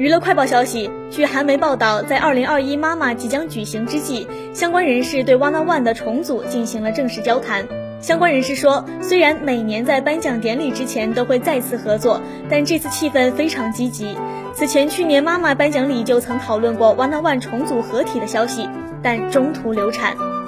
娱乐快报消息据韩媒报道在二零二一妈妈即将举行之际相关人士对 oneonone 的重组进行了正式交谈。相关人士说虽然每年在颁奖典礼之前都会再次合作但这次气氛非常积极。此前去年妈妈颁奖礼就曾讨论过 oneonone 重组合体的消息但中途流产。